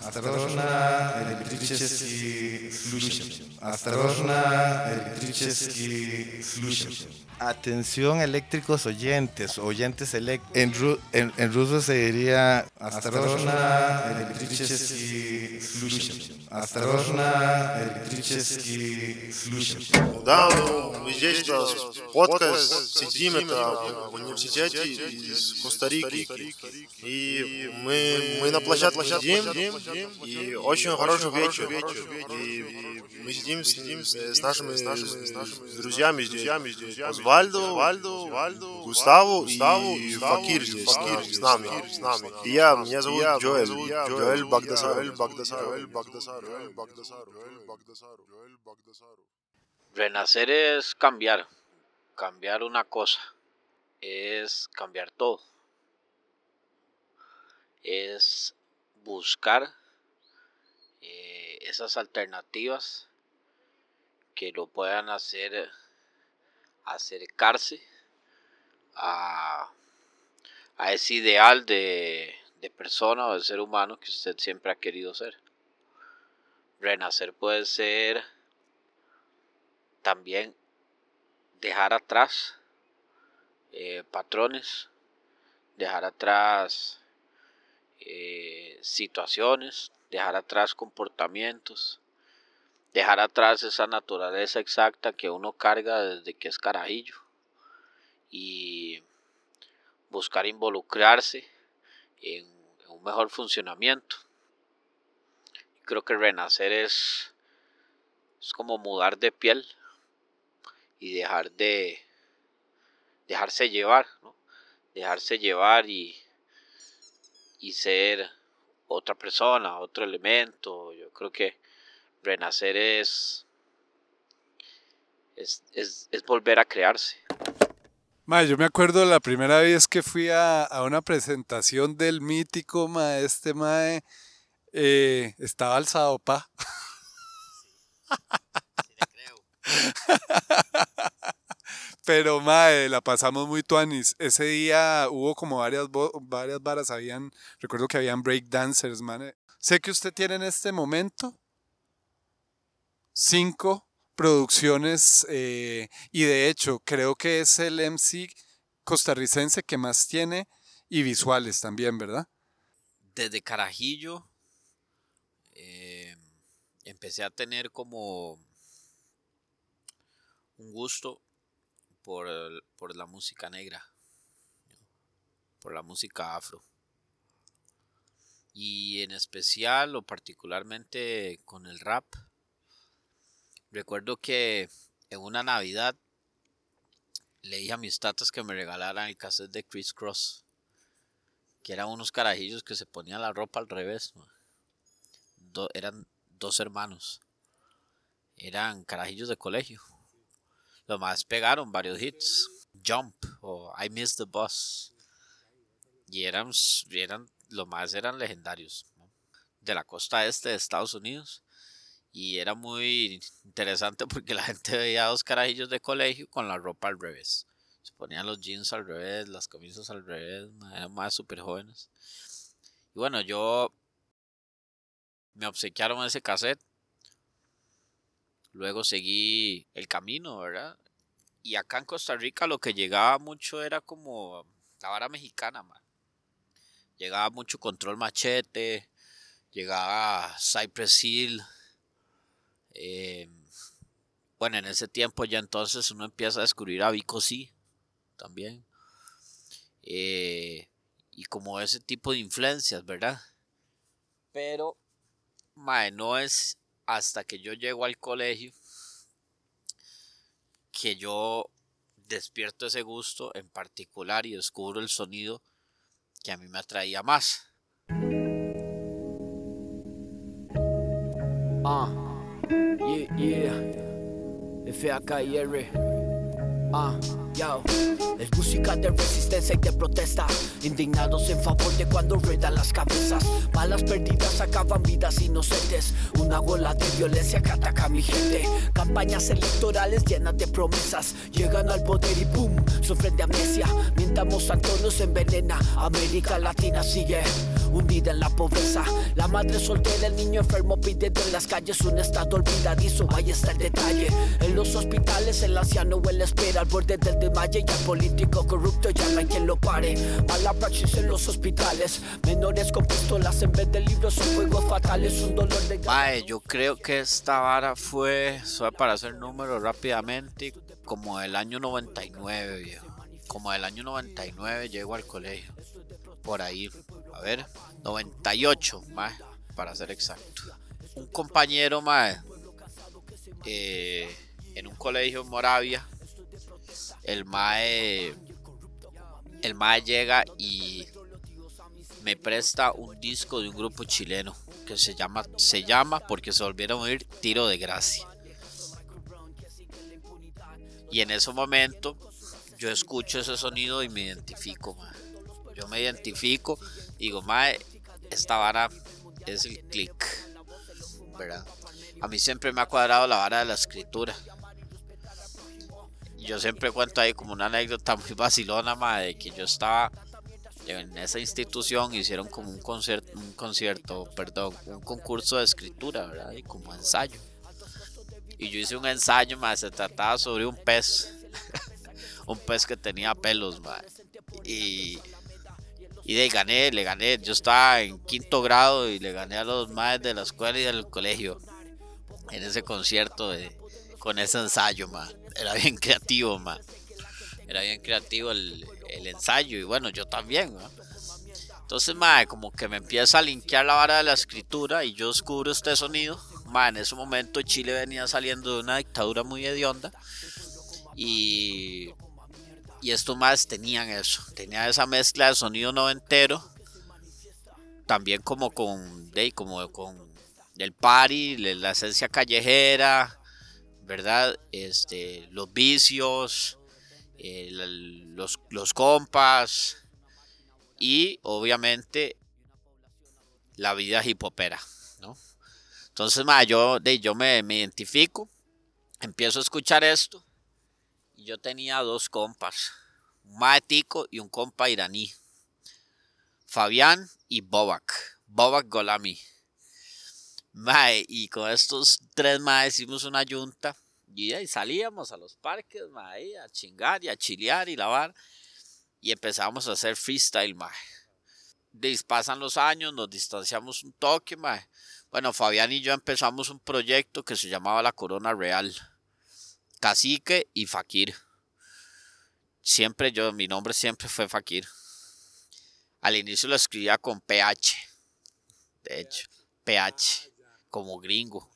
Осторожно, электрический случай. Осторожно, электрический случай. Atención eléctricos oyentes, oyentes eléctricos. En, ru en, en, ruso se diría Осторожно, электрический случай. Осторожно, электрический случай. Да, ну, мы здесь, да, подкаст, сидим, это в университете из Коста-Рики. И мы, мы на площадке сидим, и очень хороший вечер. И мы сидим с, с нашими, с нашими друзьями здесь. Озвальдо, Вальдо, Вальдо, Густаву, Густаву и Факир здесь Факир с нами. С нами. И я, меня зовут Джоэль. Джоэль Багдасар. Джоэль Багдасар. Джоэль Багдасар. Джоэль Багдасар. Джоэль Багдасар. Джоэль Багдасар. Renacer es cambiar, cambiar una cosa, es cambiar todo, es buscar eh, esas alternativas que lo puedan hacer acercarse a, a ese ideal de, de persona o de ser humano que usted siempre ha querido ser. Renacer puede ser también dejar atrás eh, patrones, dejar atrás eh, situaciones, dejar atrás comportamientos, dejar atrás esa naturaleza exacta que uno carga desde que es carajillo y buscar involucrarse en, un mejor funcionamiento. Creo que renacer es, es como mudar de piel y dejar de dejarse llevar, dejarse llevar y, y ser otra persona, otro elemento. Yo creo que renacer es, es, es, volver a crearse. yo me acuerdo la primera vez que fui a, una presentación del mítico maestro mae, eh, estaba alzado pa. Pero mae, la pasamos muy tuanis. Ese día hubo como varias, varias varas, habían, recuerdo que habían breakdancers, man. Sé que usted tiene en este momento cinco producciones eh, y de hecho creo que es el MC costarricense que más tiene y visuales también, ¿verdad? Desde Carajillo eh, empecé a tener como un gusto por, por la música negra, por la música afro. Y en especial o particularmente con el rap Recuerdo que en una Navidad le dije a mis tatas que me regalaran el cassette de Chris Cross, que eran unos carajillos que se ponían la ropa al revés. eran dos hermanos, eran carajillos de colegio. Los más pegaron varios hits, Jump o I Miss the Bus. Y eran, eran los más eran legendarios de la costa este de Estados Unidos y era muy interesante porque la gente veía a dos carajillos de colegio con la ropa al revés. Se ponían los jeans al revés, las camisas al revés, eran más súper jóvenes. Y bueno, yo me obsequiaron ese cassette. Luego seguí el camino, ¿verdad? Y acá en Costa Rica lo que llegaba mucho era como la vara mexicana, man. Llegaba mucho Control Machete, llegaba Cypress Hill, eh, bueno, en ese tiempo ya entonces uno empieza a descubrir a Vico sí, también. Eh, y como ese tipo de influencias, ¿verdad? Pero, mae, no es hasta que yo llego al colegio que yo despierto ese gusto en particular y descubro el sonido que a mí me atraía más. Ah. Yeah, F-A-K-I-R. Ah, yo. Es música de resistencia y de protesta. Indignados en favor de cuando ruedan las cabezas. Balas perdidas acaban vidas inocentes. Una ola de violencia que ataca a mi gente. Campañas electorales llenas de promesas. Llegan al poder y boom, sufren de amnesia. Mientras Monsanto nos envenena. América Latina sigue hundida en la pobreza. La madre soltera, el niño enfermo pidiendo en las calles un estado olvidadizo. Ahí está el detalle. En los hospitales, el anciano huele espera al borde del desmayo y al político corrupto ya no hay quien lo pare. Mala praxis en los hospitales, menores con pistolas en vez de libros son juegos fatales. Un dolor de. Mae, yo creo que esta vara fue, solo para hacer números rápidamente, como el año 99, viejo. Como el año 99 llego al colegio. Por ahí, a ver, 98, mae, para ser exacto. Un compañero, mae, eh, en un colegio en Moravia, el mae, el mae llega y me presta un disco de un grupo chileno que se llama, se llama porque se volvieron a oír Tiro de Gracia. Y en ese momento yo escucho ese sonido y me identifico. Yo me identifico, digo, mae, esta vara es el click, ¿verdad? A mí siempre me ha cuadrado la vara de la escritura. Yo siempre cuento ahí como una anécdota muy vacilona, mae, de que yo estaba en esa institución hicieron como un concierto, un concierto, perdón, un concurso de escritura, ¿verdad? Y como ensayo. Y yo hice un ensayo, más se trataba sobre un pez, un pez que tenía pelos, mae. Y, y ahí gané, le gané. Yo estaba en quinto grado y le gané a los maes de la escuela y del colegio en ese concierto de, con ese ensayo, mae. Era bien creativo, mae. Era bien creativo el, el ensayo y bueno, yo también, ¿no? Entonces, mae, como que me empieza a linkear la vara de la escritura y yo descubro este sonido. Mae, en ese momento Chile venía saliendo de una dictadura muy hedionda y, y estos más tenían eso, tenía esa mezcla de sonido noventero, también como con, de, como con el party, la esencia callejera, ¿verdad? Este, los vicios, eh, los, compas y obviamente la vida hipopera, ¿no? Entonces, ma, yo, de, yo me, me identifico, empiezo a escuchar esto yo tenía dos compas, un maetico y un compa iraní, Fabián y Bobak, Bobak Golami. Mae, y con estos tres maes hicimos una yunta y salíamos a los parques, mae, a chingar y a chilear y lavar. Y empezamos a hacer freestyle, mae. Pasan los años, nos distanciamos un toque. Bueno, Fabián y yo empezamos un proyecto que se llamaba La Corona Real. Cacique y Fakir. Siempre yo, mi nombre siempre fue Fakir. Al inicio lo escribía con PH. De hecho, PH como gringo.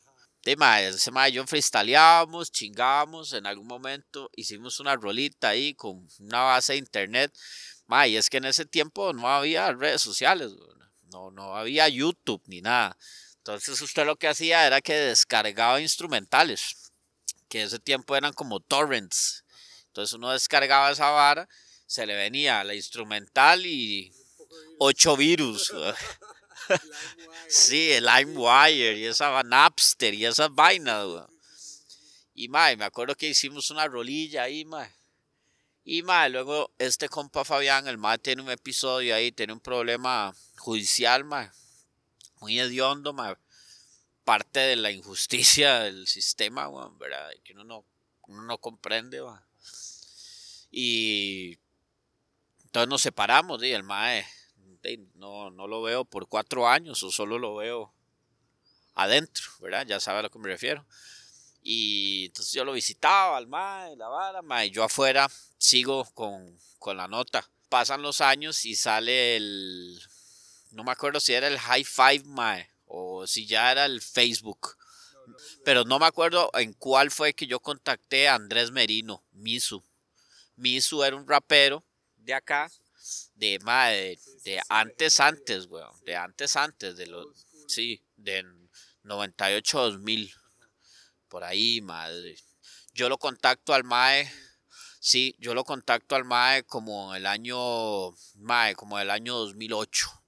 De mae, ese y yo freestyleábamos, chingábamos, en algún momento hicimos una rolita ahí con una base de internet. Mae, y es que en ese tiempo no había redes sociales, no, no había YouTube ni nada. Entonces usted lo que hacía era que descargaba instrumentales, que ese tiempo eran como torrents. Entonces uno descargaba esa vara, se le venía la instrumental y ocho virus. Sí, el LimeWire y esa Napster y esas vainas. Y mae, me acuerdo que hicimos una rolilla ahí, mae. Y mae, luego este compa Fabián, el mae tiene un episodio ahí, tiene un problema judicial, mae. Muy hediondo, mae. Parte de la injusticia del sistema, weón, ¿verdad? Que uno no, uno no comprende. Y entonces nos separamos, y el mae no, no lo veo por cuatro años o solo lo veo adentro, ¿verdad? Ya sabe a lo que me refiero. Y entonces yo lo visitaba al mae, la vara, mae, yo afuera sigo con, con la nota. Pasan los años y sale el, no me acuerdo si era el High Five, mae, o si ya era el Facebook. Pero no me acuerdo en cuál fue que yo contacté a Andrés Merino, Misu. Misu era un rapero de acá, de, de, de antes, antes, weón, de antes, antes, de los, sí, de 98 2000, por ahí, madre. Yo lo contacto al mae, sí, yo lo contacto al mae como el año, mae, como el año 2008,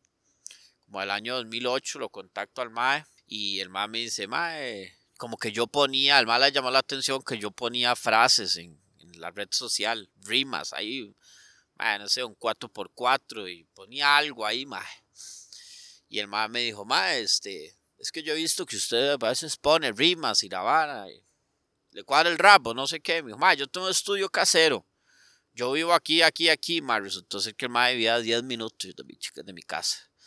como el año 2008 lo contacto al mae y el mae me dice, mae, como que yo ponía, al mae le llamó la atención que yo ponía frases en, la red social, rimas ahí, mae, no sé, un 4x4 y ponía algo ahí, mae. Y el mae me dijo, mae, este, es que yo he visto que usted a veces pone rimas y la vara. y le cuadra el rap o no sé qué. Me dijo, yo tengo un estudio casero. Yo vivo aquí, aquí, aquí, mae. Resultó ser que el mae vivía a 10 minutos de mi, de mi casa.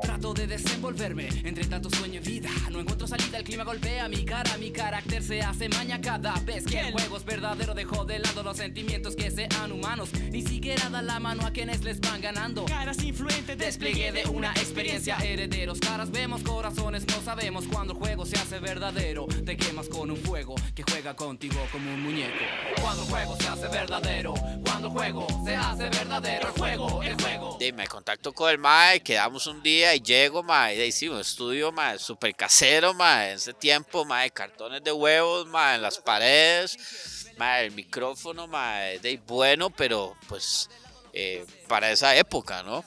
Trato de desenvolverme entre tanto sueño y vida. No encuentro salida, el clima golpea mi cara. Mi carácter se hace maña cada vez que el juego es verdadero. Dejo de lado los sentimientos que sean humanos. Ni siquiera da la mano a quienes les van ganando. Caras influentes, despliegue de una experiencia. Herederos, caras vemos, corazones no sabemos. Cuando el juego se hace verdadero, te quemas con un fuego que juega contigo como un muñeco. Cuando el juego se hace verdadero, cuando el juego se hace verdadero, el juego, el juego. Y me contacto con el mae, quedamos un día y llego, mae, y sí, un estudio, mae, súper casero, mae, en ese tiempo, mae, cartones de huevos, mae, en las paredes, mae, el micrófono, mae, de bueno, pero pues eh, para esa época, ¿no?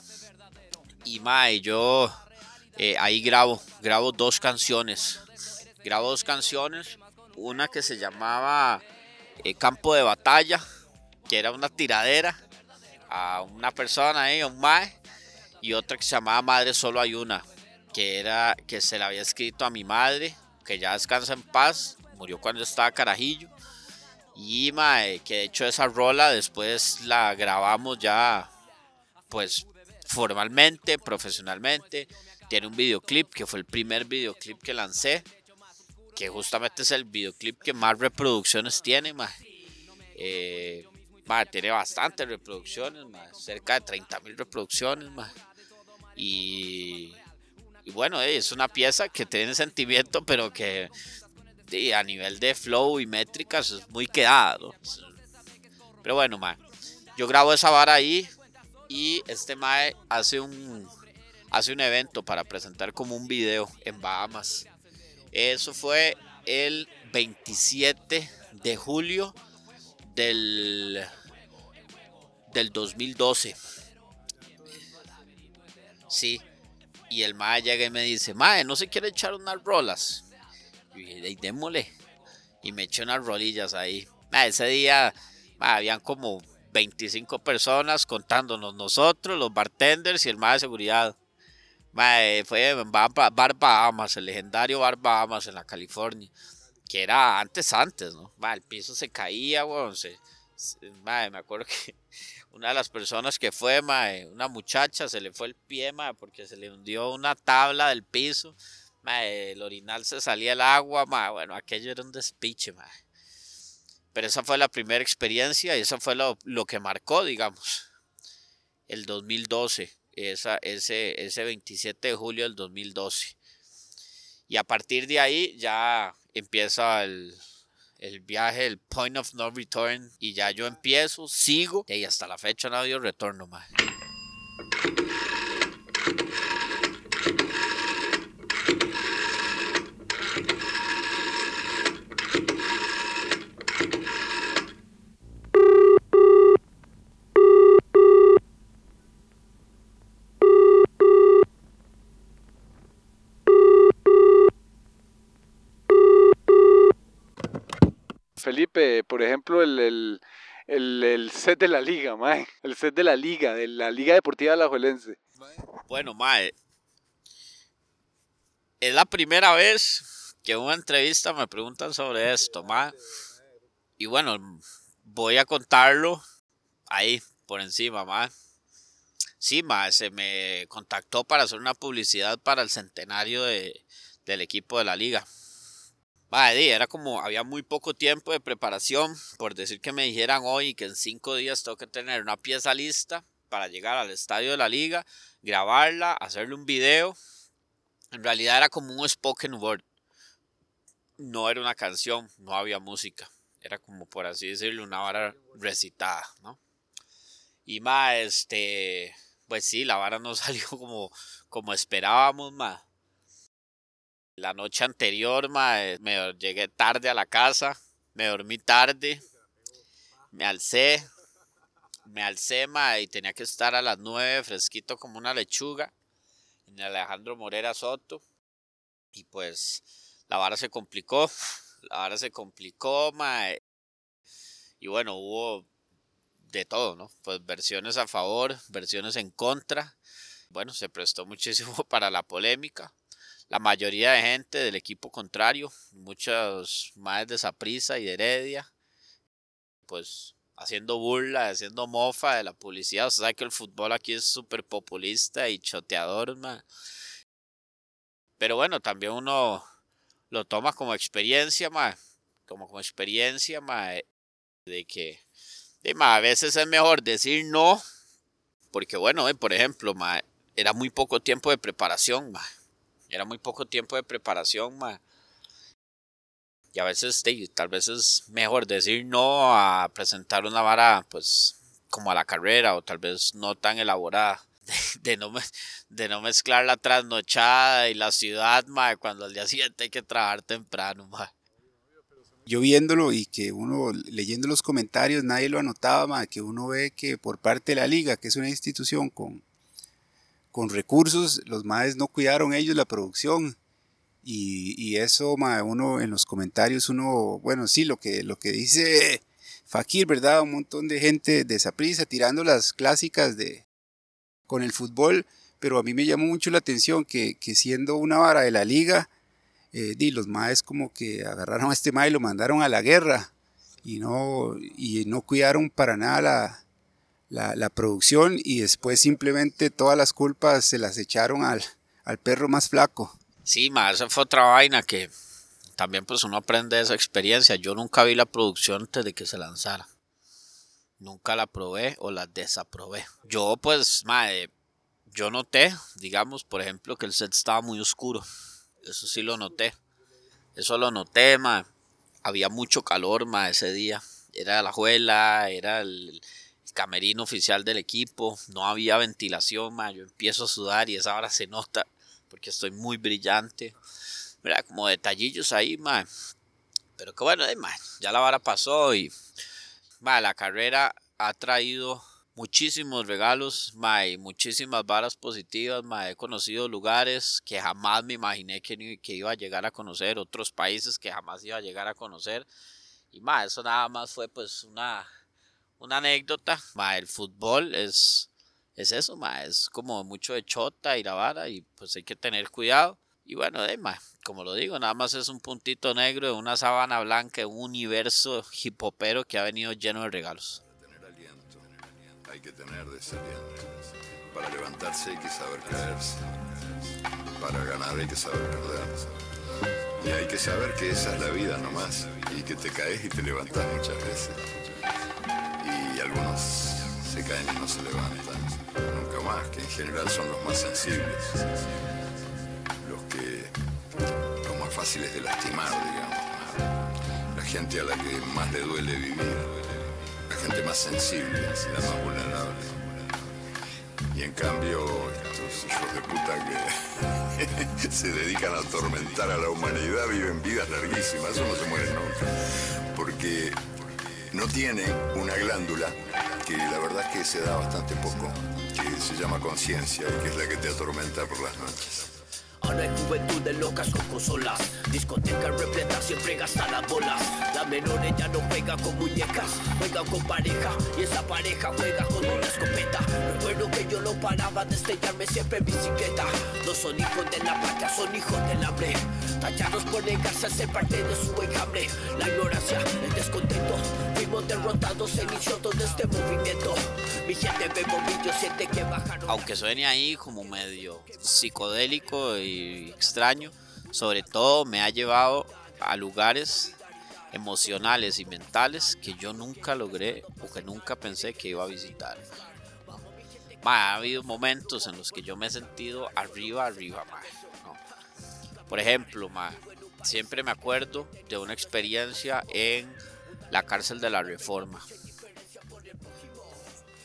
Y mae, yo eh, ahí grabo, grabo dos canciones, grabo dos canciones, una que se llamaba eh, Campo de Batalla, que era una tiradera a una persona ahí, a un mae, y otra que se llamaba Madre Solo Hay Una, que era que se la había escrito a mi madre, que ya descansa en paz, murió cuando estaba carajillo. Y mae, que de hecho esa rola después la grabamos ya pues formalmente, profesionalmente. Tiene un videoclip que fue el primer videoclip que lancé, que justamente es el videoclip que más reproducciones tiene, mae. Eh, mae, tiene bastantes reproducciones, mae, cerca de 30 mil reproducciones, mae. Y, bueno, eh, es una pieza que tiene sentimiento, pero que a nivel de flow y métricas es muy. Es- Pero bueno, mae, yo grabo esa vara ahí y este mae hace un, hace un evento para presentar como un video en Bahamas. Eso fue el 27 de julio del, del 2012. Sí. Y el mae llega y me dice, mae, ¿no se quiere echar unas rolas? Y dije, "Ey, démosle. Y me eché unas rolillas ahí. Ese día habían como 25 personas contándonos nosotros, los bartenders y el mae de seguridad. Fue en Bar, Bahamas, el legendario Bar Bahamas en la California. Que era antes, antes, ¿no? Mae, el piso se caía, weón. Se- mae, me acuerdo que una de las personas que fue, mae, una muchacha, se le fue el pie, mae, porque se le hundió una tabla del piso. Mae, el orinal se salía el agua, mae. Bueno, aquello era un despiche, mae. Pero esa fue la primera experiencia y eso fue lo, lo que marcó, digamos, el 2012, esa, ese, ese 27 de julio del 2012. Y a partir de ahí ya empieza el, el viaje, el point of no return. Y ya yo empiezo, sigo. Y hasta la fecha no ha retorno, mae. Felipe, por ejemplo, el, el, el, set de la liga, mae. El set de la liga, de la Liga Deportiva Alajuelense. Bueno, Mae. Es la primera vez que en una entrevista me preguntan sobre esto, Mae. Y bueno, voy a contarlo ahí, por encima, Mae. Sí, Mae, se me contactó para hacer una publicidad para el centenario de, del equipo de la liga. Di, era como, había muy poco tiempo de preparación, por decir que me dijeran hoy que en cinco días tengo que tener una pieza lista para llegar al estadio de la liga, grabarla, hacerle un video. En realidad era como un spoken word. No era una canción, no había música. Era como, por así decirlo, una vara recitada, ¿no? Y más, este, pues sí, la vara no salió como, como esperábamos, más. La noche anterior, me llegué tarde a la casa, me dormí tarde, me alcé, me alcé, y tenía que estar a las 9 fresquito como una lechuga en Alejandro Morera Soto. Y pues la vara se complicó. ahora se complicó. Y bueno, hubo de todo, ¿no? Pues versiones a favor, versiones en contra. Bueno, se prestó muchísimo para la polémica. La mayoría de gente del equipo contrario, muchos más de Saprisa y de Heredia, pues haciendo burla, haciendo mofa de la publicidad. O sea que el fútbol aquí es súper populista y choteador, man. Pero bueno, también uno lo toma como experiencia, ma, como como experiencia, ma, de que de, ma, a veces es mejor decir no, porque bueno, por ejemplo, ma, era muy poco tiempo de preparación, ma, era muy poco tiempo de preparación, ma, y a veces tal vez es mejor decir no a presentar una vara, pues, como a la carrera o tal vez no tan elaborada de, no, de no mezclar la trasnochada y la ciudad, mae, cuando al día siguiente hay que trabajar temprano, mae. Yo viéndolo y que uno leyendo los comentarios, nadie lo anotaba, mae, que uno ve que por parte de la liga, que es una institución con, con recursos, los maes no cuidaron ellos la producción. Y, y eso, mae, uno en los comentarios, uno, bueno, sí, lo que, lo que dice Fakir, ¿verdad? Un montón de gente de tirando las clásicas de, con el fútbol, pero a mí me llamó mucho la atención que, siendo una vara de la liga, eh, los maes como que agarraron a este mae y lo mandaron a la guerra y no, y no cuidaron para nada la, producción y después simplemente todas las culpas se las echaron al, al perro más flaco. Sí, ma, esa fue otra vaina que también pues uno aprende de esa experiencia. Yo nunca vi la producción antes de que se lanzara. Nunca la probé o la desaprobé. Yo pues, madre, yo noté, digamos, por ejemplo, que el set estaba muy oscuro. Eso sí lo noté. Eso lo noté, ma. Había mucho calor, ma, ese día. Era la juela, era el, camerino oficial del equipo. No había ventilación, ma. Yo empiezo a sudar y esa hora se nota porque estoy muy brillante. Mira, como detallillos ahí, ma. Pero que bueno, eh, ma, ya la vara pasó y la carrera ha traído muchísimos regalos, y muchísimas varas positivas, He conocido lugares que jamás me imaginé que, que, iba a llegar a conocer, otros países que jamás iba a llegar a conocer. Y eso nada más fue pues una, una anécdota. el fútbol es, es eso, es como mucho de chota y la vara y pues hay que tener cuidado. Y bueno, de, como lo digo, nada más es un puntito negro de una sábana blanca, un universo hipopero que ha venido lleno de regalos. Hay que tener desaliento. Para levantarse hay que saber caerse. Para ganar hay que saber perder. Y hay que saber que esa es la vida nomás. Y que te caes y te levantas muchas veces. Y algunos se caen y no se levantan. Nunca más, que en general son los más sensibles los más fáciles de lastimar, digamos. La gente a la que más le duele vivir, la gente más sensible, la más vulnerable. Y en cambio, estos hijos de puta que se dedican a atormentar a la humanidad viven vidas larguísimas, eso no se muere nunca. Porque no tienen una glándula que la verdad es que se da bastante poco, que se llama conciencia y que es la que te atormenta por las noches. Ahora hay juventudes locas con consolas. Discoteca repleta siempre gasta las bolas. Las menores ya no juegan con muñecas Juegan con pareja. Y esa pareja juega con una escopeta. Recuerdo que yo lo paraba de estrellarme siempre en bicicleta. No son hijos de la patria, son hijos del hambre. Tallados por negarse a ser parte de su enjambre. La ignorancia, el descontento. Fuimos derrotados, se inició todo este movimiento. Mi gente ve siente que bajaron. Aunque suene ahí como medio psicodélico extraño, sobre todo me ha llevado a lugares emocionales y mentales que yo nunca logré o que nunca pensé que iba a visitar. ha habido momentos en los que yo me he sentido arriba, arriba, Por ejemplo, siempre me acuerdo de una experiencia en la cárcel de la Reforma.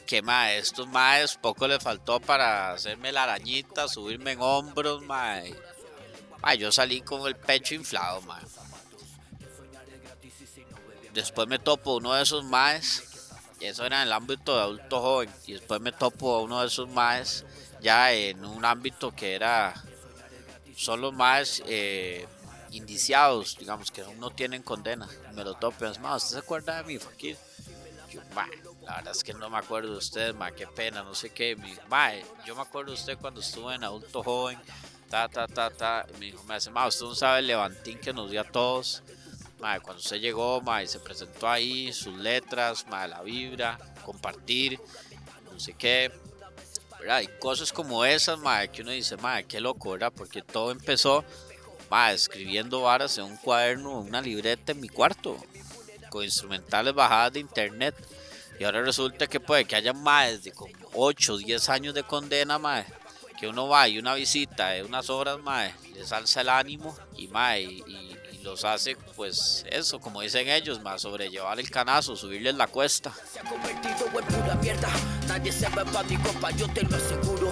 Que ma, estos maes poco le faltó para hacerme la arañita, subirme en hombros, mae. yo salí con el pecho inflado, mae. Después me topo uno de esos maes, eso era en el ámbito de adulto joven, y después me topo a uno de esos maes ya en un ámbito que era, son los maes eh, indiciados, digamos, que aún no tienen condena, me lo topen, es más, ¿usted se acuerda de mi Fakir? Yo, "Ma, la verdad es que no me acuerdo de usted, ma, qué pena, no sé qué. Me dijo, "Ma, yo me acuerdo de usted cuando estuve en adulto joven, ta, ta, ta, ta. Me dijo, me ma, usted no sabe el levantín que nos dio a todos. Ma, cuando usted llegó, ma, y se presentó ahí, sus letras, ma, la vibra, compartir, no sé qué. ¿verdad? Y cosas como esas, ma, que uno dice, ma, qué loco, ¿verdad? Porque todo empezó, ma, escribiendo varas en un cuaderno, una libreta en mi cuarto, con instrumentales bajadas de internet. Y ahora resulta que puede que haya más de como 8 o 10 años de condena, mae, que uno va y una visita de unas horas, mae, les alza el ánimo y, mae, y, y- los hace, pues, eso, como dicen ellos, más sobrellevar el canazo, subirles la cuesta. se ha convertido en pura mierda. Nadie se va yo te lo aseguro.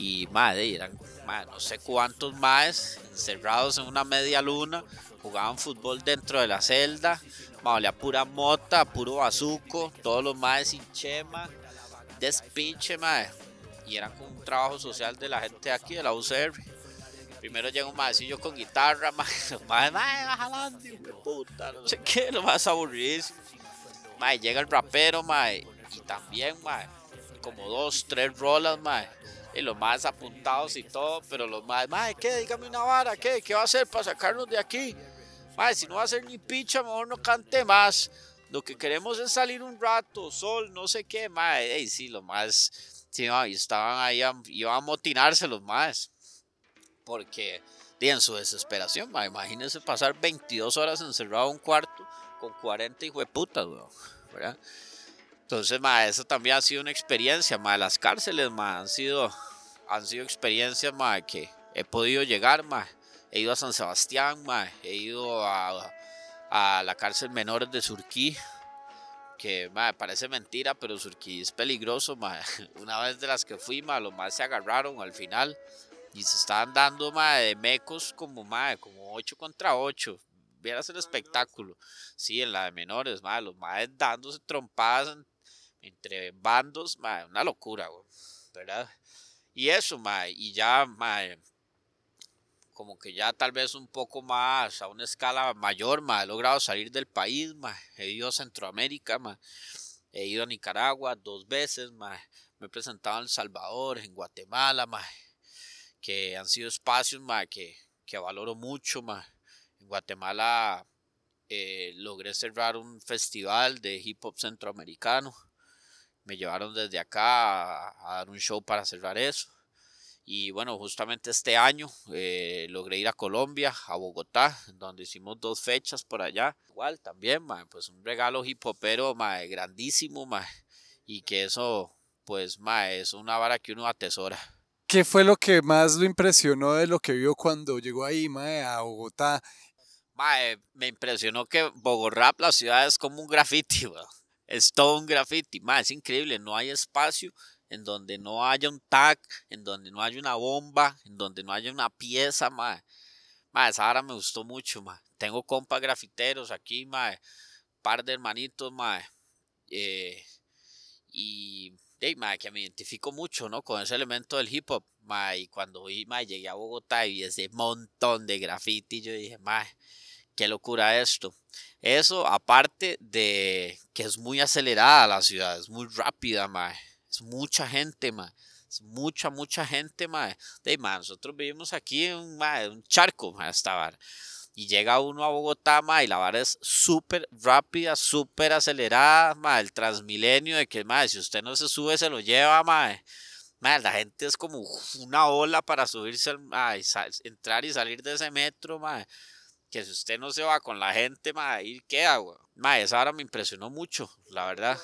Y madre, eran mae, no sé cuántos más encerrados en una media luna, jugaban fútbol dentro de la celda, olía a pura mota, a puro bazuco, todos los más sin chema, despiche, mae. Y eran con un trabajo social de la gente de aquí, de la UCR. Primero llega un maecillo con guitarra, bajalando, hijo de puta, no sé qué, lo más aburridísimo. Mae, llega el rapero, mae, y también, mae, como dos, tres rolas, mae. Y los más apuntados y todo, pero los más, mae, ¿qué? Dígame una vara, ¿qué? ¿Qué va a hacer para sacarnos de aquí? Mae, si no va a hacer ni picha, mejor no cante más. Lo que queremos es salir un rato, sol, no sé qué, mae. Ey, sí, los más, sí, y estaban ahí, iban a motinarse los más. Porque, en su desesperación, mae, imagínense pasar 22 horas encerrado en un cuarto con 40 hijueputas, weón, ¿verdad? Entonces, ma, eso también ha sido una experiencia, ma. Las cárceles, ma, han sido, han sido experiencias, ma, que he podido llegar, ma. He ido a San Sebastián, ma. He ido a, a la cárcel menores de Surquí, que, ma, parece mentira, pero Surquí es peligroso, ma. Una vez de las que fui, ma, los más se agarraron al final y se estaban dando, ma, de mecos como, ma, como 8 contra 8. Vieras el espectáculo. Sí, en la de menores, ma, los más dándose trompadas entre bandos, ma, una locura, ¿verdad? Y eso, ma, y ya, ma, como que ya tal vez un poco más, a una escala mayor, ma, he logrado salir del país, ma, he ido a Centroamérica, ma, he ido a Nicaragua dos veces, me he presentado en El Salvador, en Guatemala, ma, que han sido espacios, que, que valoro mucho, ma. En Guatemala eh, logré cerrar un festival de hip hop centroamericano. Me llevaron desde acá a, a dar un show para cerrar eso. Y bueno, justamente este año eh, logré ir a Colombia, a Bogotá, donde hicimos dos fechas por allá. Igual también, ma, pues un regalo hip hopero ma, grandísimo, ma, y que eso, pues, ma, es una vara que uno atesora. ¿Qué fue lo que más lo impresionó de lo que vio cuando llegó ahí, mae, a Bogotá? Mae, me impresionó que Bogorrap, la ciudad, es como un graffiti, weón. Es todo un graffiti. Mae, es increíble. No hay espacio en donde no haya un tag, en donde no haya una bomba, en donde no haya una pieza, mae. Mae, esa hora me gustó mucho, mae. Tengo compas grafiteros aquí, mae. Par de hermanitos, mae. Eh, y, hey, mae, que me identifico mucho, ¿no? Con ese elemento del hip hop, mae. Y cuando vi, llegué a Bogotá y vi ese montón de graffiti, yo dije, mae, qué locura esto. Eso, aparte de que es muy acelerada la ciudad, es muy rápida, mae. Es mucha gente, mae. Es mucha, mucha gente, mae. De, mae, nosotros vivimos aquí en un, mae, un charco, mae, esta. Y llega uno a Bogotá, mae, y la vara es súper rápida, súper acelerada, mae. El transmilenio de que, mae, si usted no se sube, se lo lleva, mae. Mae, la gente es como una ola para subirse, al, entrar y salir de ese metro, mae que si usted no se va con la gente, ma, ahí queda, güey. Ma, esa hora me impresionó mucho, la verdad.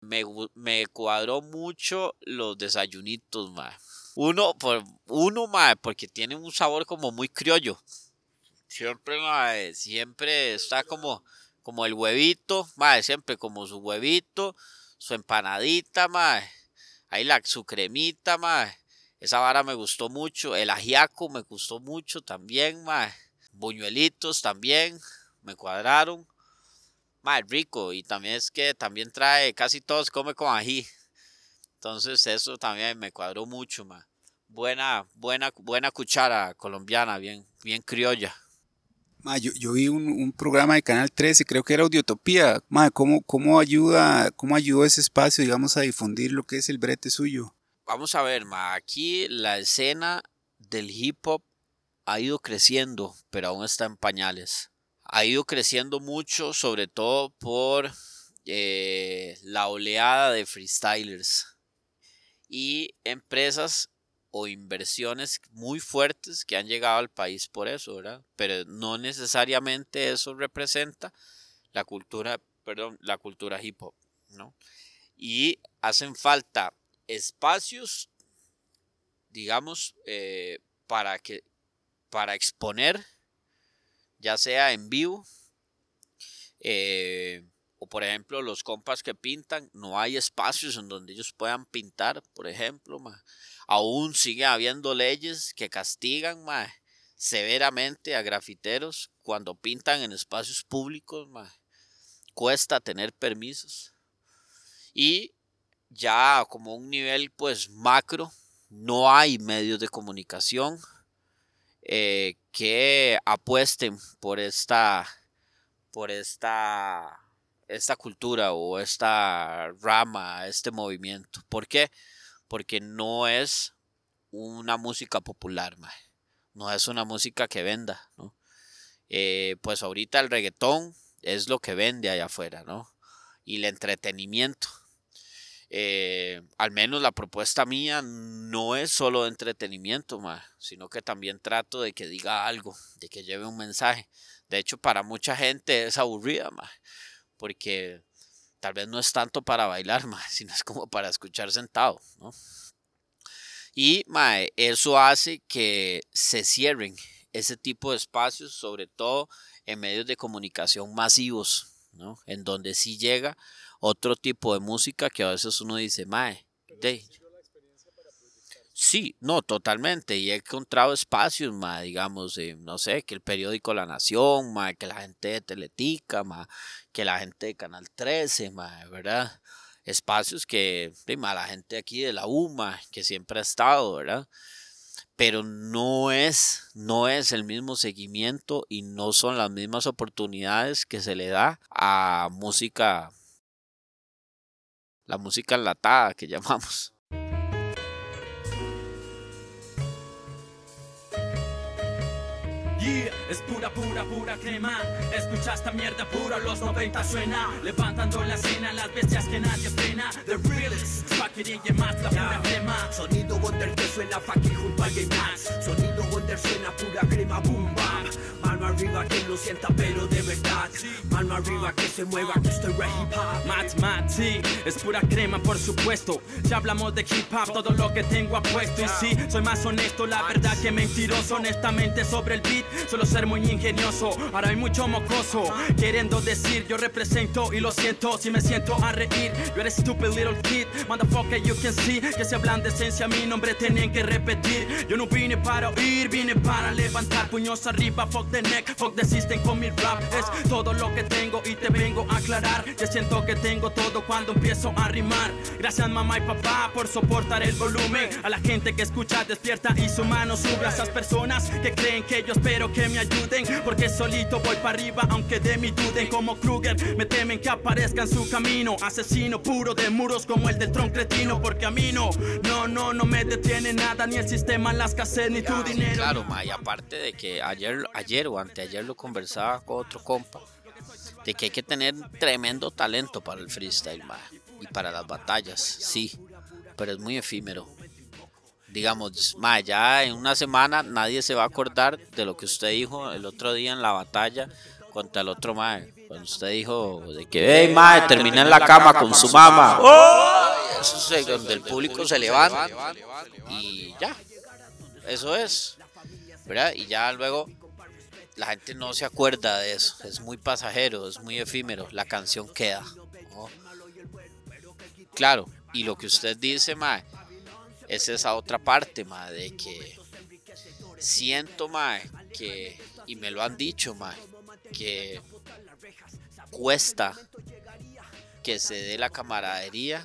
Me, me cuadró mucho los desayunitos, ma. Uno, por, uno, ma, porque tiene un sabor como muy criollo. Siempre, mae, siempre está como, como el huevito, mae, siempre como su huevito, su empanadita, mae. Ahí la, su cremita, mae. Esa vara me gustó mucho. El ajiaco me gustó mucho también, mae. Buñuelitos también me cuadraron. Mae, rico. Y también es que también trae, casi todo se come con ají. Entonces eso también me cuadró mucho, mae. Buena, buena, buena cuchara colombiana, bien, bien criolla. Ma, yo, yo vi un, un programa de Canal 13, creo que era Audiotopía. Ma, ¿cómo, cómo, ayuda, ¿Cómo ayudó ese espacio, digamos, a difundir lo que es el brete suyo? Vamos a ver, ma, aquí la escena del hip hop ha ido creciendo, pero aún está en pañales. Ha ido creciendo mucho, sobre todo por eh, la oleada de freestylers y empresas o inversiones muy fuertes que han llegado al país por eso, ¿verdad? Pero no necesariamente eso representa la cultura, perdón, la cultura hip hop, ¿no? Y hacen falta espacios, digamos, eh, para que para exponer, ya sea en vivo, eh, o por ejemplo los compas que pintan, no hay espacios en donde ellos puedan pintar, por ejemplo, aún sigue habiendo leyes que castigan severamente a grafiteros cuando pintan en espacios públicos, cuesta tener permisos. Y ya como un nivel pues macro, no hay medios de comunicación eh, que apuesten por esta, por esta, esta cultura o esta rama, este movimiento. ¿Por qué? Porque no es una música popular, no es una música que venda, ¿no? Eh, pues ahorita el reggaetón es lo que vende allá afuera, ¿no? Y el entretenimiento. Eh, al menos la propuesta mía no es solo de entretenimiento, sino que también trato de que diga algo, de que lleve un mensaje. De hecho, para mucha gente es aburrida, porque tal vez no es tanto para bailar, sino es como para escuchar sentado, Y eso hace que se cierren ese tipo de espacios, sobre todo en medios de comunicación masivos, En donde sí llega otro tipo de música que a veces uno dice, mae, de... Sí, no, totalmente. Y he encontrado espacios, mae, digamos, no sé, que el periódico La Nación, mae, que la gente de Teletica, mae, que la gente de Canal 13, mae, ¿verdad? Espacios que, mae, la gente aquí de la UMA, que siempre ha estado, ¿verdad? Pero no es, no es el mismo seguimiento y no son las mismas oportunidades que se le da a música la música enlatada que llamamos. Es pura, pura, pura crema. Escucha esta mierda pura, los 90 suena. Levantando la escena, las bestias que nadie frena. The realest, Fakir y más la pura crema. Sonido Wonder que suena Fakir junto a Game Max. Sonido Wonder suena pura crema, boom bam. Mano arriba que lo sienta, pero de verdad. Mano arriba que se mueva, que estoy re hip hop. Mat, mat, sí, es pura crema, por supuesto. Si hablamos de hip hop, todo lo que tengo apuesto. Y sí, soy más honesto, la verdad que mentiroso. Honestamente, sobre el beat, solo ser muy ingenioso. Ahora hay mucho mocoso, queriendo decir, yo represento y lo siento. Si me siento a reír, yo eres stupid little kid. Motherfucker, you can see que si hablan de esencia, mi nombre tienen que repetir. Yo no vine para oír, vine para levantar puños arriba. Fuck the neck, fuck the system con mi rap. Es todo lo que tengo y te vengo a aclarar. Yo siento que tengo todo cuando empiezo a rimar. Gracias mamá y papá por soportar el volumen. A la gente que escucha despierta y su mano sube a esas personas que creen que yo espero que me ayuden. Porque solito voy para arriba, aunque de mi duden. Como Kruger, me temen que aparezca en su camino. Asesino puro de muros como el del tron cretino. Porque a mí no, no, no, no me detiene nada. Ni el sistema, la escasez, ni tu dinero. Claro, ma, y aparte de que ayer, ayer o anteayer lo conversaba con otro compa. De que hay que tener tremendo talento para el freestyle, ma, y para las batallas, sí, pero es muy efímero. Digamos, ma, ya en una semana nadie se va a acordar de lo que usted dijo el otro día en la batalla contra el otro mae. Cuando usted dijo de que, hey mae, terminé en la cama con su mamá. Eso es donde el público se levanta y ya. Eso es. ¿Verdad? Y ya luego la gente no se acuerda de eso, es muy pasajero, es muy efímero, la canción queda. Claro, y lo que usted dice, mae, es esa otra parte, mae, de que siento, mae, que, y me lo han dicho, mae, que cuesta que se dé la camaradería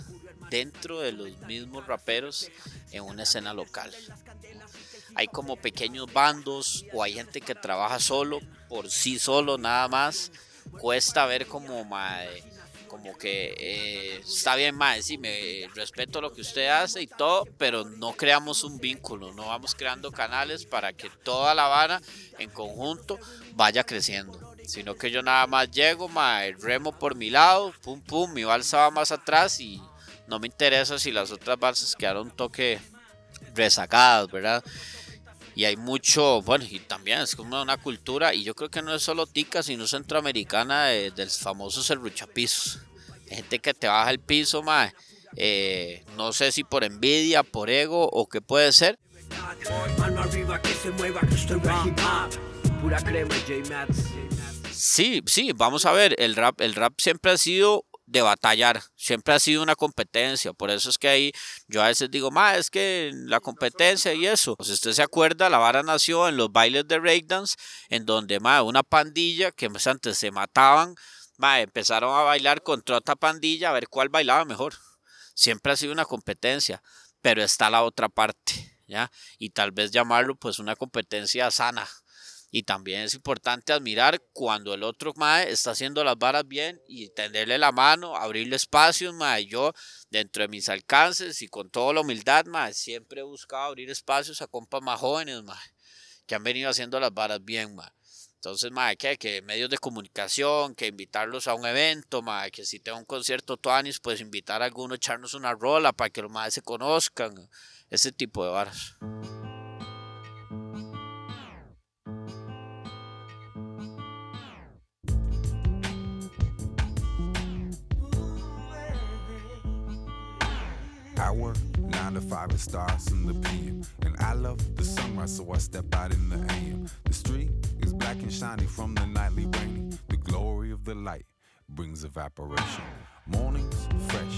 dentro de los mismos raperos en una escena local. Hay como pequeños bandos o hay gente que trabaja solo, por sí solo nada más. Cuesta ver como, como que eh, está bien, mae, sí, me respeto lo que usted hace y todo, pero no creamos un vínculo, no vamos creando canales para que toda la vara en conjunto vaya creciendo sino que yo nada más llego, mae, remo por mi lado, pum pum, mi balsa va más atrás y no me interesa si las otras balsas quedaron un toque rezagadas, ¿verdad? Y hay mucho, bueno, y también es como una cultura, y yo creo que no es solo tica, sino centroamericana de- del famoso serruchapisos. Hay gente que te baja el piso, mae, eh, no sé si por envidia, por ego o qué puede ser. Sí, sí, vamos a ver, el rap, el rap siempre ha sido de batallar, siempre ha sido una competencia, por eso es que ahí yo a veces digo, ma, es que la competencia y eso, si usted se acuerda, la vara nació en los bailes de breakdance, en donde, ma, una pandilla que pues, antes se mataban, ma, empezaron a bailar contra otra pandilla a ver cuál bailaba mejor, siempre ha sido una competencia, pero está la otra parte, ¿ya? Y tal vez llamarlo pues una competencia sana, y también es importante admirar cuando el otro mae está haciendo las varas bien y tenderle la mano, abrirle espacios, mae. Yo, dentro de mis alcances y con toda la humildad, mae, siempre he buscado abrir espacios a compas más jóvenes, mae, que han venido haciendo las varas bien, mae. Entonces, mae, que, que medios de comunicación, que invitarlos a un evento, mae, que si tengo un concierto Tuanis, pues invitar a alguno echarnos una rola para que los maes se conozcan, ese tipo de varas. I work nine to five, it starts in the PM. And I love the sunrise, so I step out in the AM. The street is black and shiny from the nightly rain. The glory of the light brings evaporation. Mornings fresh,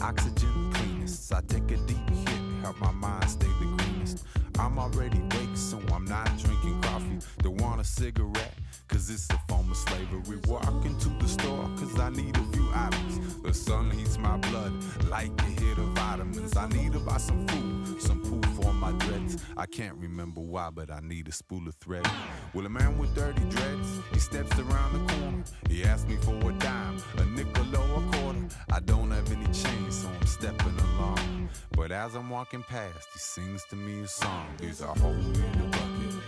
oxygen cleanest. I take a deep hit, help my mind stay the greenest. I'm already awake, so I'm not drinking coffee. Don't want a cigarette, cause it's a form of slavery. Walk into the store, cause I need a few items. The sun heats my blood like a hit of vitamins. I need to buy some food, some poo for my dreads. I can't remember why, but I need a spool of thread. Well, a man with dirty dreads, he steps around the corner. He asks me for a dime, a nickel or a quarter. I don't have any change, so I'm stepping along. But as I'm walking past, he sings to me a song. There's a hole in the bucket.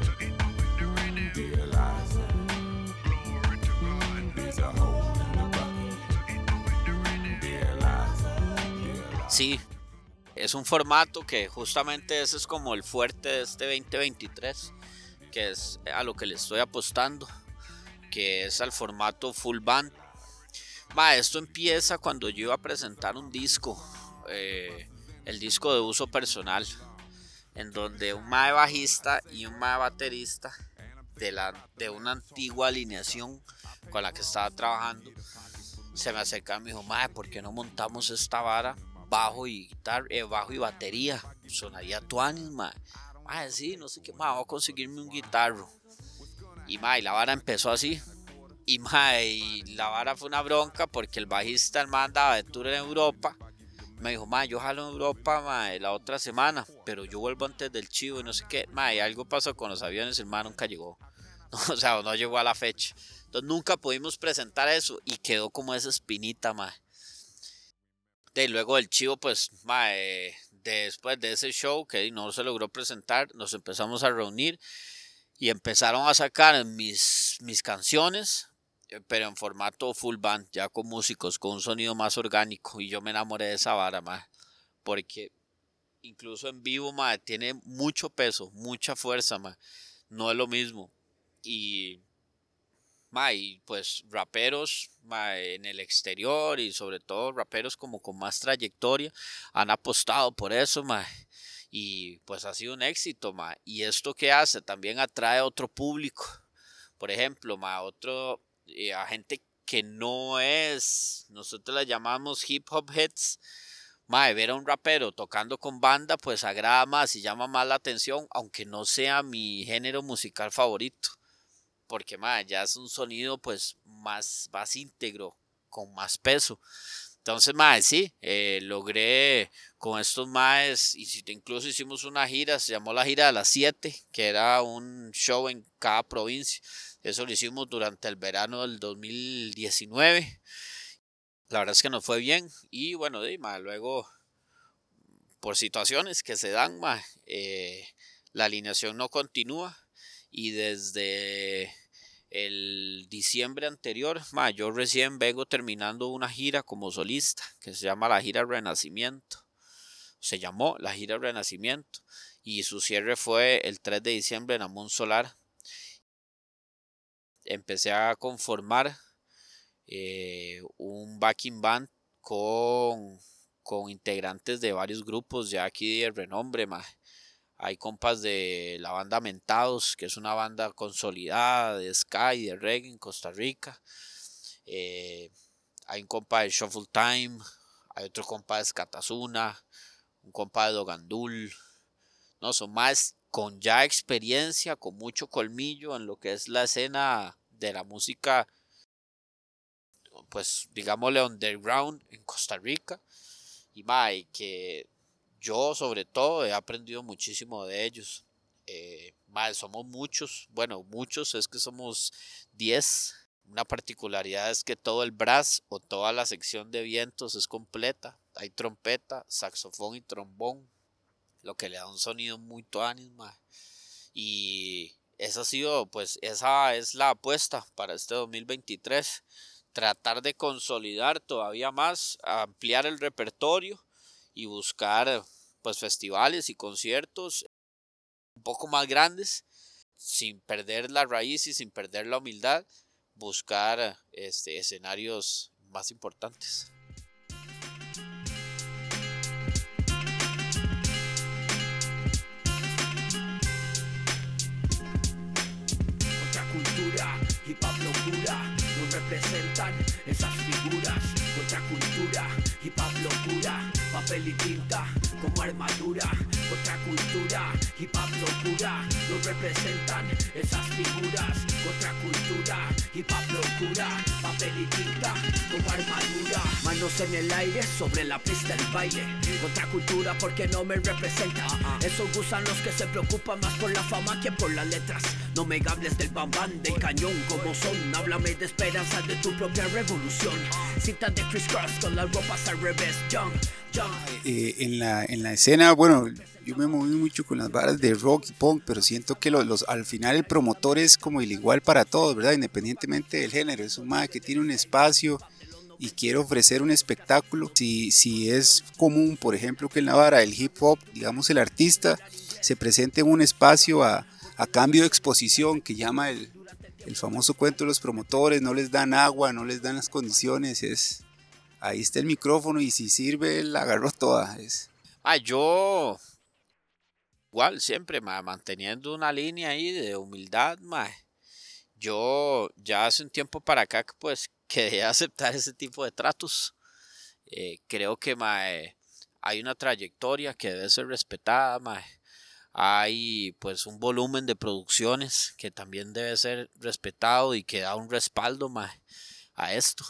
Dear Eliza. There's a hole in the bucket. Dear Eliza. Dear. Sí, es un formato que justamente ese es como el fuerte de este 2023, que es a lo que le estoy apostando, que es al formato full band. Ma, esto empieza cuando yo iba a presentar un disco, eh, el disco de uso personal, en donde un mae bajista y un mae baterista de, la, de una antigua alineación con la que estaba trabajando se me acerca y me dijo, mae, ¿por qué no montamos esta vara bajo y guitarra, eh, bajo y batería? Sonaría tuanis, mae. Mae, sí, no sé qué, mae, voy a conseguirme un guitarro. Y mae, la vara empezó así. Y mae, y la vara fue una bronca porque el bajista, el man andaba de tour en Europa. Me dijo, mae, yo jalo en Europa, mae, la otra semana, pero yo vuelvo antes del chivo y no sé qué. Mae, algo pasó con los aviones, el man nunca llegó. o sea, no llegó a la fecha. Entonces nunca pudimos presentar eso y quedó como esa espinita, mae. De luego el chivo, pues, mae, después de ese show que no se logró presentar, nos empezamos a reunir y empezaron a sacar mis, mis canciones, pero en formato full band, ya con músicos, con un sonido más orgánico. Y yo me enamoré de esa vara, mae, porque incluso en vivo, mae, tiene mucho peso, mucha fuerza, mae. No es lo mismo. Y Ma, y pues raperos ma, en el exterior y sobre todo raperos como con más trayectoria han apostado por eso, ma, y pues ha sido un éxito, ma. Y esto que hace también atrae a otro público, por ejemplo, ma, otro, eh, a gente que no es, nosotros la llamamos hip hop heads, ma, ver a un rapero tocando con banda, pues agrada más y llama más la atención, aunque no sea mi género musical favorito. Porque ma, ya es un sonido pues más, más íntegro, con más peso. Entonces, mae, sí, eh, logré con estos maes, y incluso hicimos una gira, se llamó la gira de las 7, que era un show en cada provincia. Eso lo hicimos durante el verano del 2019. La verdad es que nos fue bien. Y bueno, di, mae, luego, por situaciones que se dan, mae, eh, la alineación no continúa. Y desde el diciembre anterior, ma, yo recién vengo terminando una gira como solista que se llama la gira Renacimiento. Se llamó la gira Renacimiento y su cierre fue el 3 de diciembre en Amón Solar. Empecé a conformar eh, un backing band con, con integrantes de varios grupos ya aquí de renombre. Hay compas de la banda Mentados, que es una banda consolidada de Sky, de reggae en Costa Rica. Eh, hay un compa de Shuffle Time, hay otro compa de Skatazuna, un compa de Dogandul. No, son más con ya experiencia, con mucho colmillo en lo que es la escena de la música, pues digámosle underground en Costa Rica. Y mae, que yo sobre todo he aprendido muchísimo de ellos. Eh, mae, somos muchos, bueno, muchos es que somos 10. Una particularidad es que todo el brass o toda la sección de vientos es completa. Hay trompeta, saxofón y trombón, lo que le da un sonido muy tuanis, mae. Y esa ha sido, pues, esa es la apuesta para este 2023. Tratar de consolidar todavía más, ampliar el repertorio y buscar pues festivales y conciertos un poco más grandes sin perder la raíz y sin perder la humildad buscar este escenarios más importantes Contracultura, hip hop locura, no representan esas figuras. Contracultura, hip hop locura, papel y tinta como armadura. Contracultura, hip hop locura, no representan esas figuras. Contracultura, hip hop locura, papel y tinta como armadura. Manos en el aire sobre la pista del baile. Contracultura porque no me representa. Esos gusanos que se preocupan más por la fama que por las letras. No me hables del bambán, del cañón como son. Háblame de esperanza de tu propia revolución. Citas de Chris Cross con las ropas al revés. Young. Eh, en, la, en la escena, bueno, yo me moví mucho con las varas de rock y punk, pero siento que los, al final el promotor es como el igual para todos, ¿verdad? Independientemente del género. Es un mae que tiene un espacio y quiere ofrecer un espectáculo. Si, si es común, por ejemplo, que en la vara del hip hop, digamos, el artista se presente en un espacio a, a cambio de exposición que llama el, el famoso cuento de los promotores, no les dan agua, no les dan las condiciones, es... Ahí está el micrófono y si sirve, la agarró toda. Ah, yo igual siempre ma, manteniendo una línea ahí de humildad. Yo ya hace un tiempo para acá que, pues quedé a aceptar ese tipo de tratos. Eh, creo que eh, hay una trayectoria que debe ser respetada. Hay pues un volumen de producciones que también debe ser respetado y que da un respaldo a esto.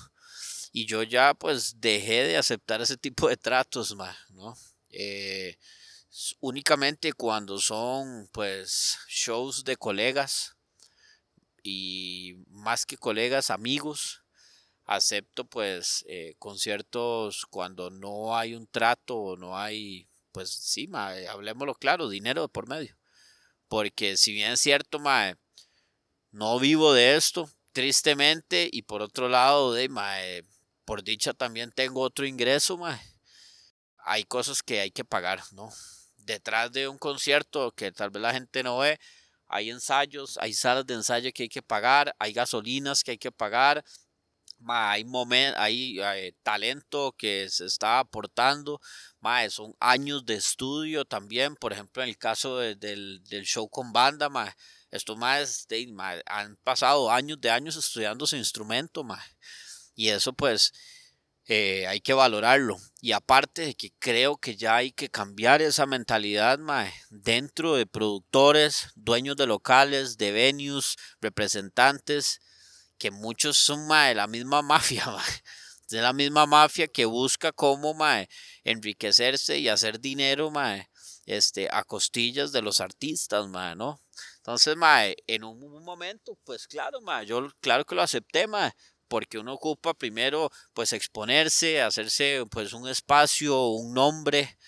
Y yo ya pues dejé de aceptar ese tipo de tratos, ma, ¿no? Eh, únicamente cuando son pues shows de colegas y más que colegas, amigos, acepto pues eh, conciertos cuando no hay un trato o no hay, pues sí, ma, hablemoslo claro, dinero por medio. Porque si bien es cierto, ma, no vivo de esto, tristemente, y por otro lado, de, ma, eh, por dicha también tengo otro ingreso, ma, hay cosas que hay que pagar, ¿no? Detrás de un concierto que tal vez la gente no ve, hay ensayos, hay salas de ensayo que hay que pagar, hay gasolinas que hay que pagar, ma, hay, momen- hay eh, talento que se está aportando, ma, son años de estudio también, por ejemplo, en el caso de- del, del show con banda, ma, estos más han pasado años de años estudiando su instrumento, mae. Y eso pues eh, hay que valorarlo. Y aparte de que creo que ya hay que cambiar esa mentalidad mae, dentro de productores, dueños de locales, de venues, representantes, que muchos son mae, de la misma mafia, mae. de la misma mafia que busca cómo mae, enriquecerse y hacer dinero mae, este, a costillas de los artistas, mae, ¿no? Entonces, mae, en un, un momento, pues claro, mae, yo claro que lo acepté, mae, porque uno ocupa primero pues exponerse, hacerse pues un espacio, un nombre.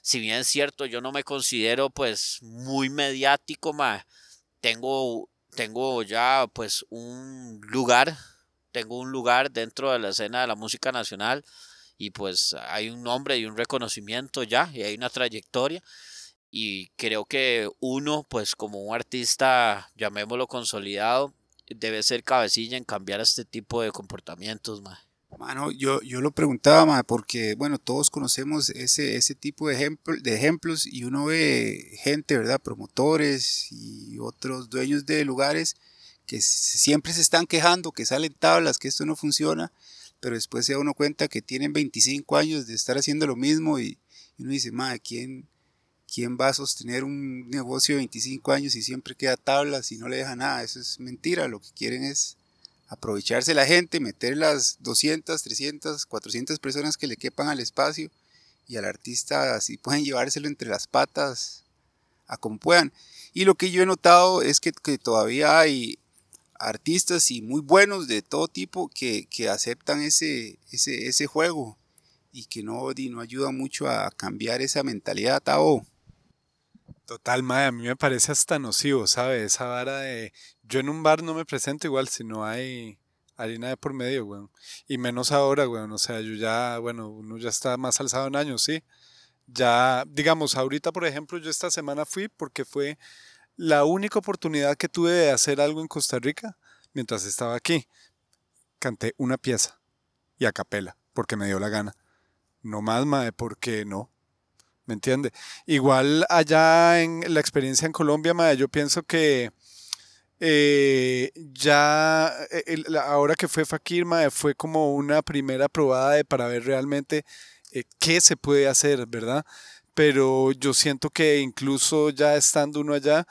Si bien es cierto, yo no me considero pues muy mediático, ma, tengo, tengo ya pues un lugar, tengo un lugar dentro de la escena de la música nacional y pues hay un nombre y un reconocimiento ya y hay una trayectoria y creo que uno pues como un artista llamémoslo consolidado debe ser cabecilla en cambiar este tipo de comportamientos, ma. Mano, yo, yo lo preguntaba, ma, porque, bueno, todos conocemos ese, ese tipo de, de ejemplos y uno ve gente, ¿verdad? Promotores y otros dueños de lugares que siempre se están quejando, que salen tablas, que esto no funciona, pero después se da uno cuenta que tienen 25 años de estar haciendo lo mismo y uno dice, ma, ¿quién, ¿Quién va a sostener un negocio de 25 años y siempre queda tablas y no le deja nada? Eso es mentira. Lo que quieren es aprovecharse la gente, meter las 200, 300, 400 personas que le quepan al espacio y al artista así pueden llevárselo entre las patas a como puedan. Y lo que yo he notado es que, todavía hay artistas y muy buenos de todo tipo que, aceptan ese, ese, ese, juego y que no, no ayudan mucho a cambiar esa mentalidad, Tao. Total, madre, a mí me parece hasta nocivo, ¿sabes? Esa vara de... Yo en un bar no me presento igual si no hay harina de por medio, weón. Y menos ahora, weón. O sea, yo ya, bueno, uno ya está más alzado en años, sí. Ya, digamos, ahorita, por ejemplo, yo esta semana fui porque fue la única oportunidad que tuve de hacer algo en Costa Rica mientras estaba aquí. Canté una pieza y a capela, porque me dio la gana. No más, madre, porque no. ¿Me entiende? Igual allá en la experiencia en Colombia, yo pienso que eh, ya eh, ahora que fue Fakir, fue como una primera probada de, para ver realmente eh, qué se puede hacer, ¿verdad? Pero yo siento que incluso ya estando uno allá,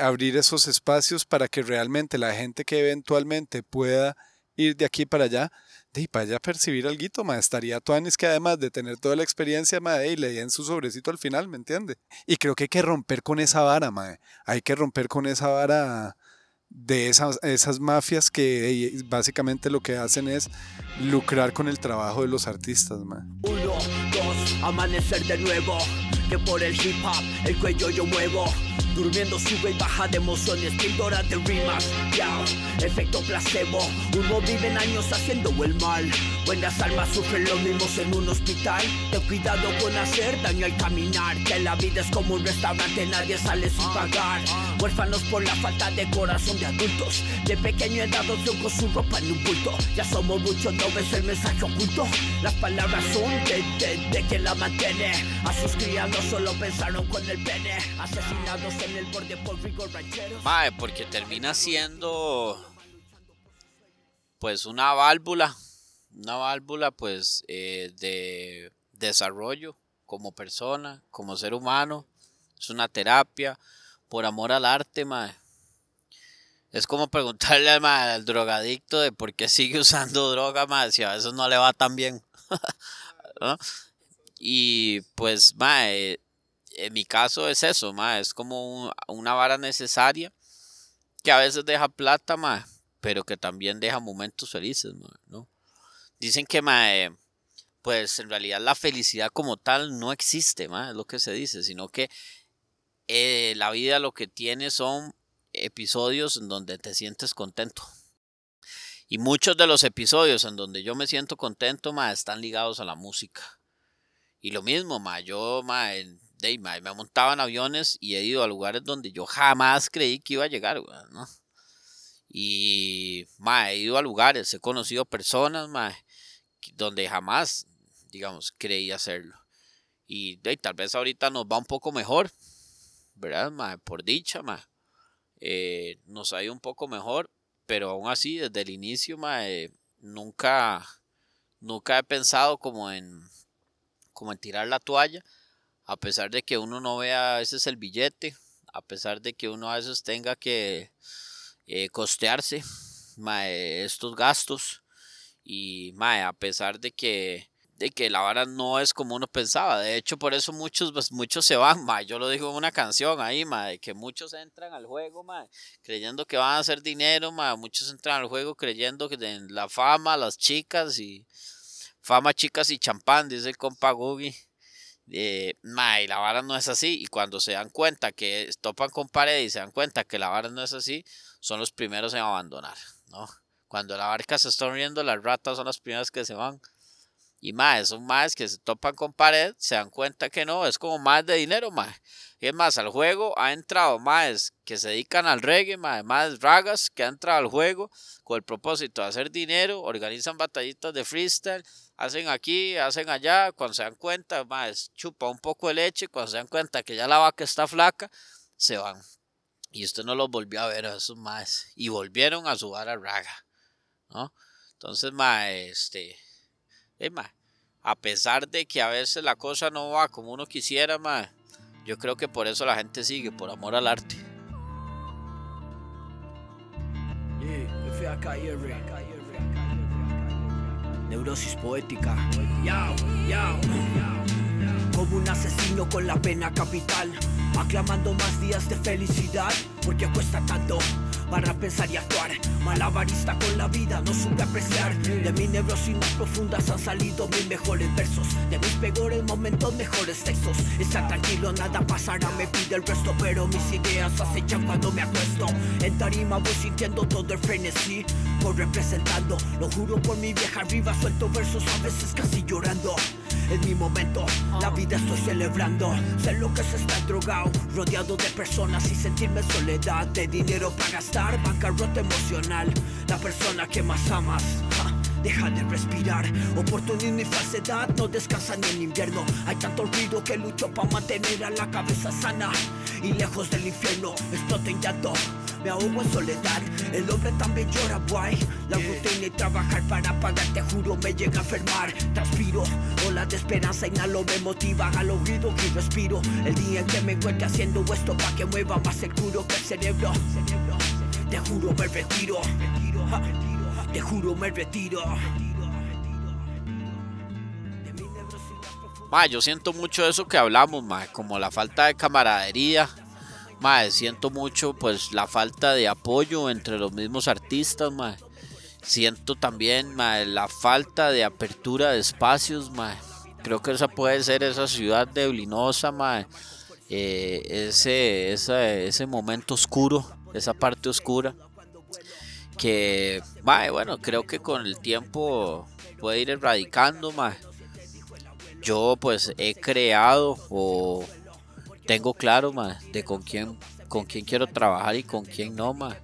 abrir esos espacios para que realmente la gente que eventualmente pueda ir de aquí para allá, y para ya percibir algo, ma, estaría Tuanis que además de tener toda la experiencia, ma, y le su sobrecito al final, ¿me entiende? Y creo que hay que romper con esa vara, ma, hay que romper con esa vara de esas, esas mafias que básicamente lo que hacen es lucrar con el trabajo de los artistas, ma. Uno, dos, amanecer de nuevo, que por el hip hop el cuello yo muevo. Durmiendo sube y baja de emociones, píldora de rimas, ya, efecto placebo. Uno vive en años haciendo el mal. Buenas almas sufren los mismos en un hospital. Ten cuidado con hacer daño al caminar. Que la vida es como un restaurante, nadie sale sin pagar. Huérfanos por la falta de corazón de adultos. De pequeño edad con su ropa en un bulto. Ya somos muchos, no ves el mensaje oculto. Las palabras son de, de, de quien la mantiene. A sus criados solo pensaron con el pene. Asesinados en Mae, porque termina siendo pues una válvula, una válvula pues eh, de desarrollo como persona, como ser humano. Es una terapia por amor al arte, mae. Es como preguntarle al, al drogadicto de por qué sigue usando droga, mae, si a veces no le va tan bien. Y pues, mae, en mi caso es eso, mae, es como una vara necesaria que a veces deja plata, mae, pero que también deja momentos felices, ¿no? Dicen que, mae, pues en realidad la felicidad como tal no existe, mae, es lo que se dice, sino que eh, la vida lo que tiene son episodios en donde te sientes contento. Y muchos de los episodios en donde yo me siento contento, ma, están ligados a la música. Y lo mismo, ma, yo, ma, me he montado en aviones y he ido a lugares donde yo jamás creí que iba a llegar, ¿no? Y, ma, he ido a lugares, he conocido personas, ma, donde jamás, digamos, creí hacerlo. Y tal vez ahorita nos va un poco mejor, ¿verdad, ma? Por dicha, ma. eh, nos ha ido un poco mejor, pero aún así, desde el inicio, nunca, nunca he pensado como en, como en tirar la toalla, a pesar de que uno no vea a veces el billete, a pesar de que uno a veces tenga que eh, costearse estos gastos y a pesar de que de que la vara no es como uno pensaba. De hecho, por eso muchos, pues, muchos se van, mae. Yo lo digo en una canción ahí, mae, que muchos entran al juego, mae, creyendo que van a hacer dinero, mae. Muchos entran al juego creyendo que en la fama, las chicas y fama, chicas y champán, dice el compa Googie. Eh, la vara no es así. Y cuando se dan cuenta que topan con pared y se dan cuenta que la vara no es así, son los primeros en abandonar, ¿no? Cuando la barca se está riendo, las ratas son las primeras que se van. Y más, son más que se topan con pared, se dan cuenta que no, es como más de dinero, más. Y es más, al juego ha entrado más que se dedican al reggae, más, más ragas que han entrado al juego con el propósito de hacer dinero, organizan batallitas de freestyle, hacen aquí, hacen allá, cuando se dan cuenta, más, chupa un poco de leche, cuando se dan cuenta que ya la vaca está flaca, se van. Y usted no los volvió a ver a esos más. Y volvieron a jugar a raga, ¿no? Entonces, más, este eh, ma, a pesar de que a veces la cosa no va como uno quisiera, ma, yo creo que por eso la gente sigue, por amor al arte. Neurosis poética. Como un asesino con la pena capital, aclamando más días de felicidad, porque cuesta tanto para pensar y actuar. Malabarista con la vida, no supe apreciar. De mi neurosis más profundas han salido mis mejores versos. De mis peores momentos, mejores textos. Está tranquilo, nada pasará, me pide el resto. Pero mis ideas acechan cuando me acuesto. En tarima voy sintiendo todo el frenesí. Voy representando, lo juro por mi vieja arriba. Suelto versos a veces casi llorando. Es mi momento, la vida estoy celebrando. Sé lo que es estar drogado, rodeado de personas y sentirme soledad. De dinero para gastar, bancarrota emocional. La persona que más amas. Deja de respirar, oportunismo y falsedad no descansan en invierno. Hay tanto ruido que lucho para mantener a la cabeza sana y lejos del infierno. Exploto en me ahogo en soledad. El hombre también llora, guay. La rutina y trabajar para pagar, te juro, me llega a enfermar. Transpiro, ola de esperanza, inhalo, me motiva al oído y respiro. El día en que me encuentre haciendo esto para que mueva más seguro que el cerebro. Te juro, me retiro. Te juro, me retiro. Ma, yo siento mucho eso que hablamos, ma, como la falta de camaradería. Ma, siento mucho pues la falta de apoyo entre los mismos artistas, ma. Siento también ma, la falta de apertura de espacios, ma. Creo que esa puede ser esa ciudad deblinosa, ma. Eh, ese, ese, ese momento oscuro, esa parte oscura. Que, ma, bueno, creo que con el tiempo puede ir erradicando, ma yo pues he creado o tengo claro más de con quién con quién quiero trabajar y con quién no más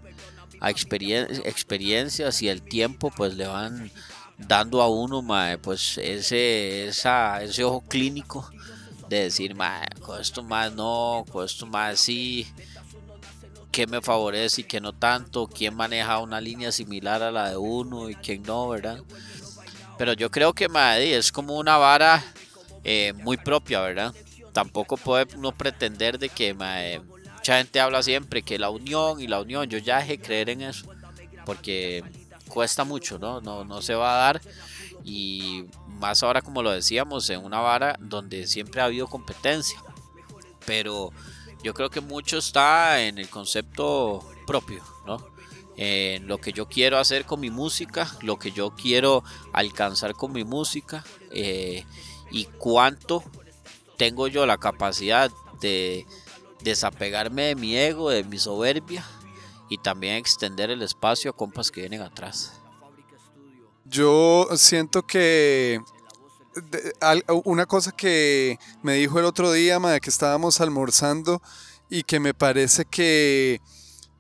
a experiencias y el tiempo pues le van dando a uno más pues ese esa, ese ojo clínico de decir más con esto más no con esto más sí qué me favorece y qué no tanto quién maneja una línea similar a la de uno y quién no verdad pero yo creo que madre, es como una vara eh, muy propia, ¿verdad? Tampoco no pretender de que mucha gente habla siempre que la unión y la unión, yo ya dejé creer en eso, porque cuesta mucho, ¿no? No, no se va a dar y más ahora como lo decíamos, en una vara donde siempre ha habido competencia, pero yo creo que mucho está en el concepto propio, ¿no? En lo que yo quiero hacer con mi música, lo que yo quiero alcanzar con mi música. Eh, y cuánto tengo yo la capacidad de desapegarme de mi ego, de mi soberbia y también extender el espacio a compas que vienen atrás. Yo siento que una cosa que me dijo el otro día, de que estábamos almorzando y que me parece que,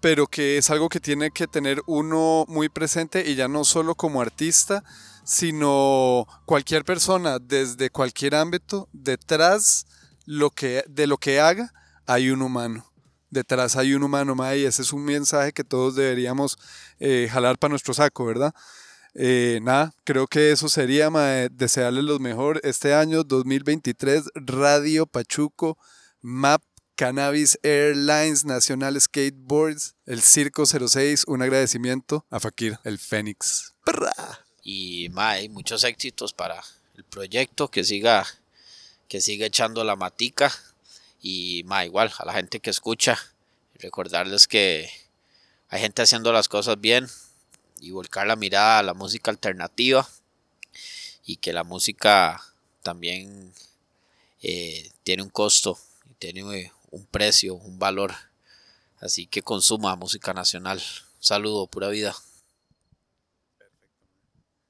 pero que es algo que tiene que tener uno muy presente y ya no solo como artista, sino cualquier persona desde cualquier ámbito, detrás lo que, de lo que haga hay un humano. detrás hay un humano, mae, y ese es un mensaje que todos deberíamos eh, jalar para nuestro saco, ¿verdad? Eh, nada, creo que eso sería, mae, desearles lo mejor este año 2023, Radio Pachuco, MAP, Cannabis Airlines, Nacional Skateboards, el Circo 06, un agradecimiento a Fakir, el Fénix. Y mae, muchos éxitos para el proyecto, que siga, que siga echando la matica. Y mae, igual, a la gente que escucha, recordarles que hay gente haciendo las cosas bien y volcar la mirada a la música alternativa y que la música también eh, tiene un costo, tiene un precio, un valor. Así que consuma música nacional. Saludo, pura vida.